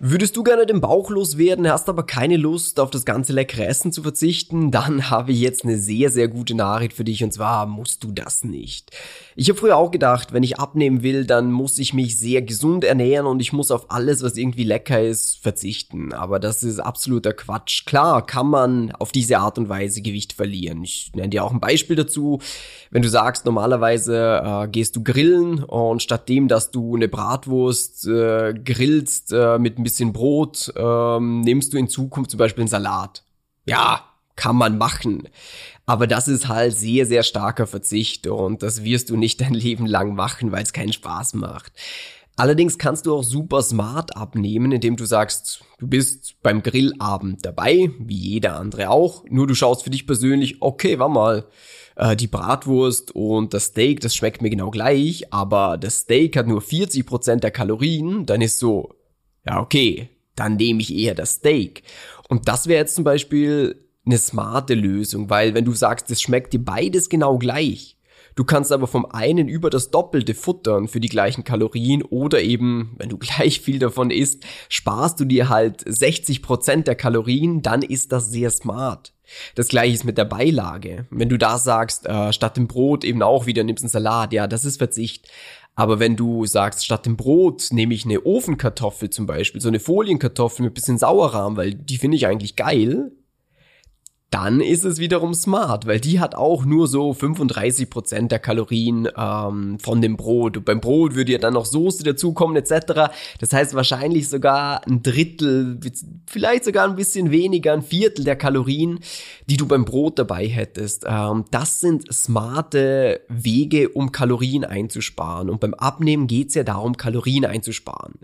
Würdest du gerne den Bauch loswerden, hast aber keine Lust auf das ganze leckere Essen zu verzichten, dann habe ich jetzt eine sehr, sehr gute Nachricht für dich und zwar musst du das nicht. Ich habe früher auch gedacht, wenn ich abnehmen will, dann muss ich mich sehr gesund ernähren und ich muss auf alles, was irgendwie lecker ist, verzichten. Aber das ist absoluter Quatsch. Klar kann man auf diese Art und Weise Gewicht verlieren. Ich nenne dir auch ein Beispiel dazu. Wenn du sagst, normalerweise äh, gehst du grillen und statt dem, dass du eine Bratwurst äh, grillst äh, mit ein bisschen Brot, ähm, nimmst du in Zukunft zum Beispiel einen Salat. Ja, kann man machen. Aber das ist halt sehr, sehr starker Verzicht und das wirst du nicht dein Leben lang machen, weil es keinen Spaß macht. Allerdings kannst du auch super smart abnehmen, indem du sagst, du bist beim Grillabend dabei, wie jeder andere auch, nur du schaust für dich persönlich, okay, war mal, äh, die Bratwurst und das Steak, das schmeckt mir genau gleich, aber das Steak hat nur 40% der Kalorien, dann ist so, ja okay, dann nehme ich eher das Steak. Und das wäre jetzt zum Beispiel eine smarte Lösung, weil wenn du sagst, es schmeckt dir beides genau gleich, Du kannst aber vom einen über das Doppelte futtern für die gleichen Kalorien oder eben, wenn du gleich viel davon isst, sparst du dir halt 60 Prozent der Kalorien, dann ist das sehr smart. Das gleiche ist mit der Beilage. Wenn du da sagst, äh, statt dem Brot eben auch wieder nimmst einen Salat, ja, das ist Verzicht. Aber wenn du sagst, statt dem Brot nehme ich eine Ofenkartoffel zum Beispiel, so eine Folienkartoffel mit bisschen Sauerrahm, weil die finde ich eigentlich geil, dann ist es wiederum smart, weil die hat auch nur so 35 Prozent der Kalorien ähm, von dem Brot. Und beim Brot würde ja dann noch Soße dazukommen etc. Das heißt wahrscheinlich sogar ein Drittel, vielleicht sogar ein bisschen weniger, ein Viertel der Kalorien, die du beim Brot dabei hättest. Ähm, das sind smarte Wege, um Kalorien einzusparen. Und beim Abnehmen geht's ja darum, Kalorien einzusparen.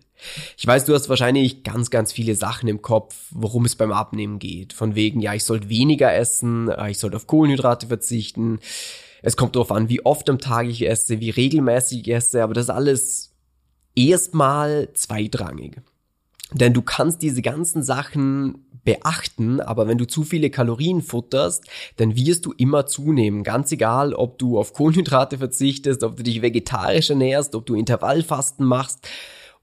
Ich weiß, du hast wahrscheinlich ganz, ganz viele Sachen im Kopf, worum es beim Abnehmen geht. Von wegen, ja, ich sollte weniger essen, äh, ich sollte auf Kohlenhydrate verzichten. Es kommt darauf an, wie oft am Tag ich esse, wie regelmäßig ich esse, aber das ist alles erstmal zweitrangig. Denn du kannst diese ganzen Sachen beachten, aber wenn du zu viele Kalorien futterst, dann wirst du immer zunehmen. Ganz egal, ob du auf Kohlenhydrate verzichtest, ob du dich vegetarisch ernährst, ob du Intervallfasten machst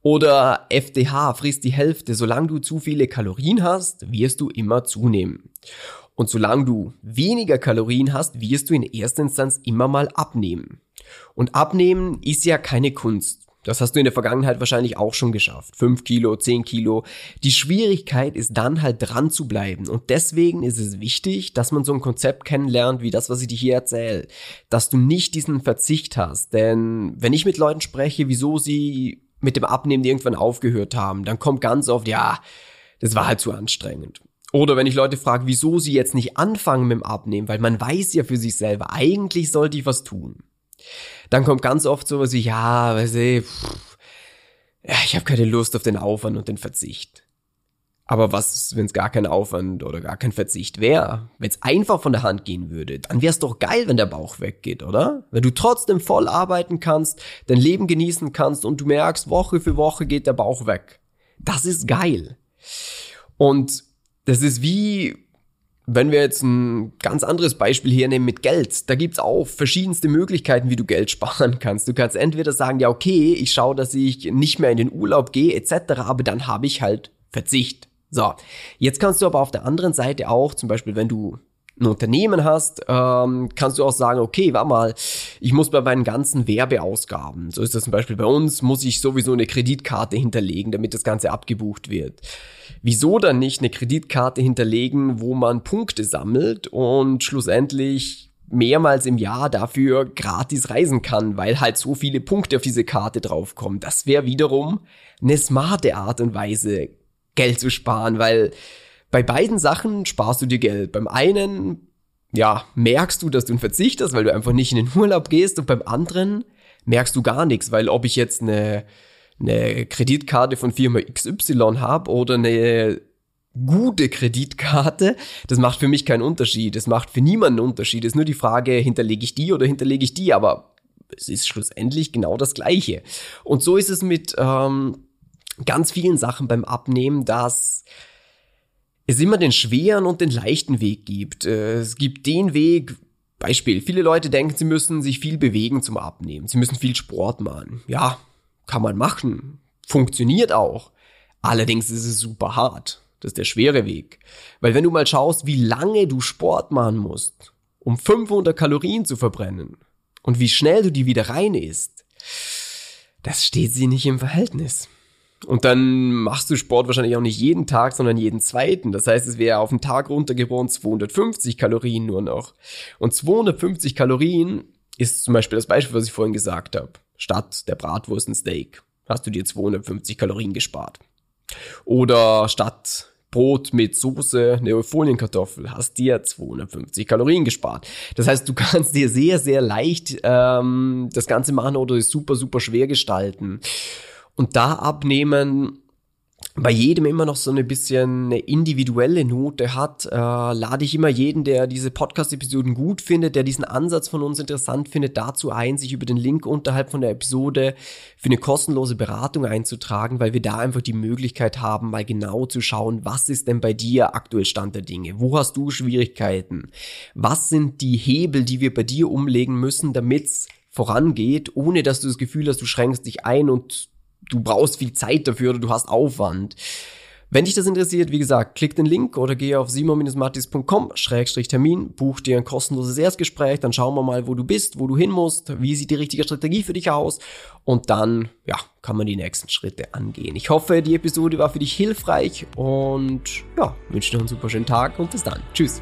oder FDH, frisst die Hälfte. Solange du zu viele Kalorien hast, wirst du immer zunehmen. Und solange du weniger Kalorien hast, wirst du in erster Instanz immer mal abnehmen. Und abnehmen ist ja keine Kunst. Das hast du in der Vergangenheit wahrscheinlich auch schon geschafft. Fünf Kilo, zehn Kilo. Die Schwierigkeit ist dann halt dran zu bleiben. Und deswegen ist es wichtig, dass man so ein Konzept kennenlernt, wie das, was ich dir hier erzähle. Dass du nicht diesen Verzicht hast. Denn wenn ich mit Leuten spreche, wieso sie mit dem Abnehmen irgendwann aufgehört haben, dann kommt ganz oft, ja, das war halt zu anstrengend. Oder wenn ich Leute frage, wieso sie jetzt nicht anfangen mit dem Abnehmen, weil man weiß ja für sich selber, eigentlich sollte ich was tun. Dann kommt ganz oft sowas wie, ja, weiß ich, pff, ich habe keine Lust auf den Aufwand und den Verzicht. Aber was, wenn es gar kein Aufwand oder gar kein Verzicht wäre? Wenn es einfach von der Hand gehen würde, dann wär's doch geil, wenn der Bauch weggeht, oder? Wenn du trotzdem voll arbeiten kannst, dein Leben genießen kannst und du merkst, Woche für Woche geht der Bauch weg. Das ist geil. Und das ist wie, wenn wir jetzt ein ganz anderes Beispiel hernehmen mit Geld, da gibt's auch verschiedenste Möglichkeiten, wie du Geld sparen kannst. Du kannst entweder sagen, ja okay, ich schaue, dass ich nicht mehr in den Urlaub gehe etc., aber dann habe ich halt Verzicht. So, jetzt kannst du aber auf der anderen Seite auch, zum Beispiel, wenn du ein Unternehmen hast, ähm, kannst du auch sagen, okay, warte mal, ich muss bei meinen ganzen Werbeausgaben, so ist das zum Beispiel bei uns, muss ich sowieso eine Kreditkarte hinterlegen, damit das Ganze abgebucht wird. Wieso dann nicht eine Kreditkarte hinterlegen, wo man Punkte sammelt und schlussendlich mehrmals im Jahr dafür gratis reisen kann, weil halt so viele Punkte auf diese Karte draufkommen. Das wäre wiederum eine smarte Art und Weise, Geld zu sparen, weil bei beiden Sachen sparst du dir Geld. Beim einen, ja, merkst du, dass du einen Verzicht hast, weil du einfach nicht in den Urlaub gehst und beim anderen merkst du gar nichts, weil ob ich jetzt eine, eine Kreditkarte von Firma XY habe oder eine gute Kreditkarte, das macht für mich keinen Unterschied. Das macht für niemanden einen Unterschied. Es ist nur die Frage, hinterlege ich die oder hinterlege ich die, aber es ist schlussendlich genau das Gleiche. Und so ist es mit ähm, ganz vielen Sachen beim Abnehmen, dass es immer den schweren und den leichten Weg gibt. Äh, es gibt den Weg, Beispiel, viele Leute denken, sie müssen sich viel bewegen zum Abnehmen. Sie müssen viel Sport machen. Ja, kann man machen. Funktioniert auch. Allerdings ist es super hart. Das ist der schwere Weg. Weil wenn du mal schaust, wie lange du Sport machen musst, um 500 Kalorien zu verbrennen und wie schnell du die wieder rein isst, das steht sie nicht im Verhältnis. Und dann machst du Sport wahrscheinlich auch nicht jeden Tag, sondern jeden zweiten. Das heißt, es wäre auf den Tag runtergebrochen 250 Kalorien nur noch. Und 250 Kalorien ist zum Beispiel das Beispiel, was ich vorhin gesagt habe. Statt der Bratwurst ein Steak hast du dir 250 Kalorien gespart. Oder statt Brot mit Soße, eine Folienkartoffel, hast dir 250 Kalorien gespart. Das heißt, du kannst dir sehr, sehr leicht ähm, das Ganze machen oder es super, super schwer gestalten. Und da abnehmen bei jedem immer noch so eine bisschen eine individuelle Note hat, äh, lade ich immer jeden, der diese Podcast-Episoden gut findet, der diesen Ansatz von uns interessant findet, dazu ein, sich über den Link unterhalb von der Episode für eine kostenlose Beratung einzutragen, weil wir da einfach die Möglichkeit haben, mal genau zu schauen, was ist denn bei dir aktuell Stand der Dinge? Wo hast du Schwierigkeiten? Was sind die Hebel, die wir bei dir umlegen müssen, damit's vorangeht, ohne dass du das Gefühl hast, du schränkst dich ein und du brauchst viel Zeit dafür oder du hast Aufwand. Wenn dich das interessiert, wie gesagt, klick den Link oder geh auf simon-mattis.com-termin, buch dir ein kostenloses Erstgespräch, dann schauen wir mal, wo du bist, wo du hin musst, wie sieht die richtige Strategie für dich aus und dann, ja, kann man die nächsten Schritte angehen. Ich hoffe, die Episode war für dich hilfreich und ja, wünsche dir einen super schönen Tag und bis dann. Tschüss.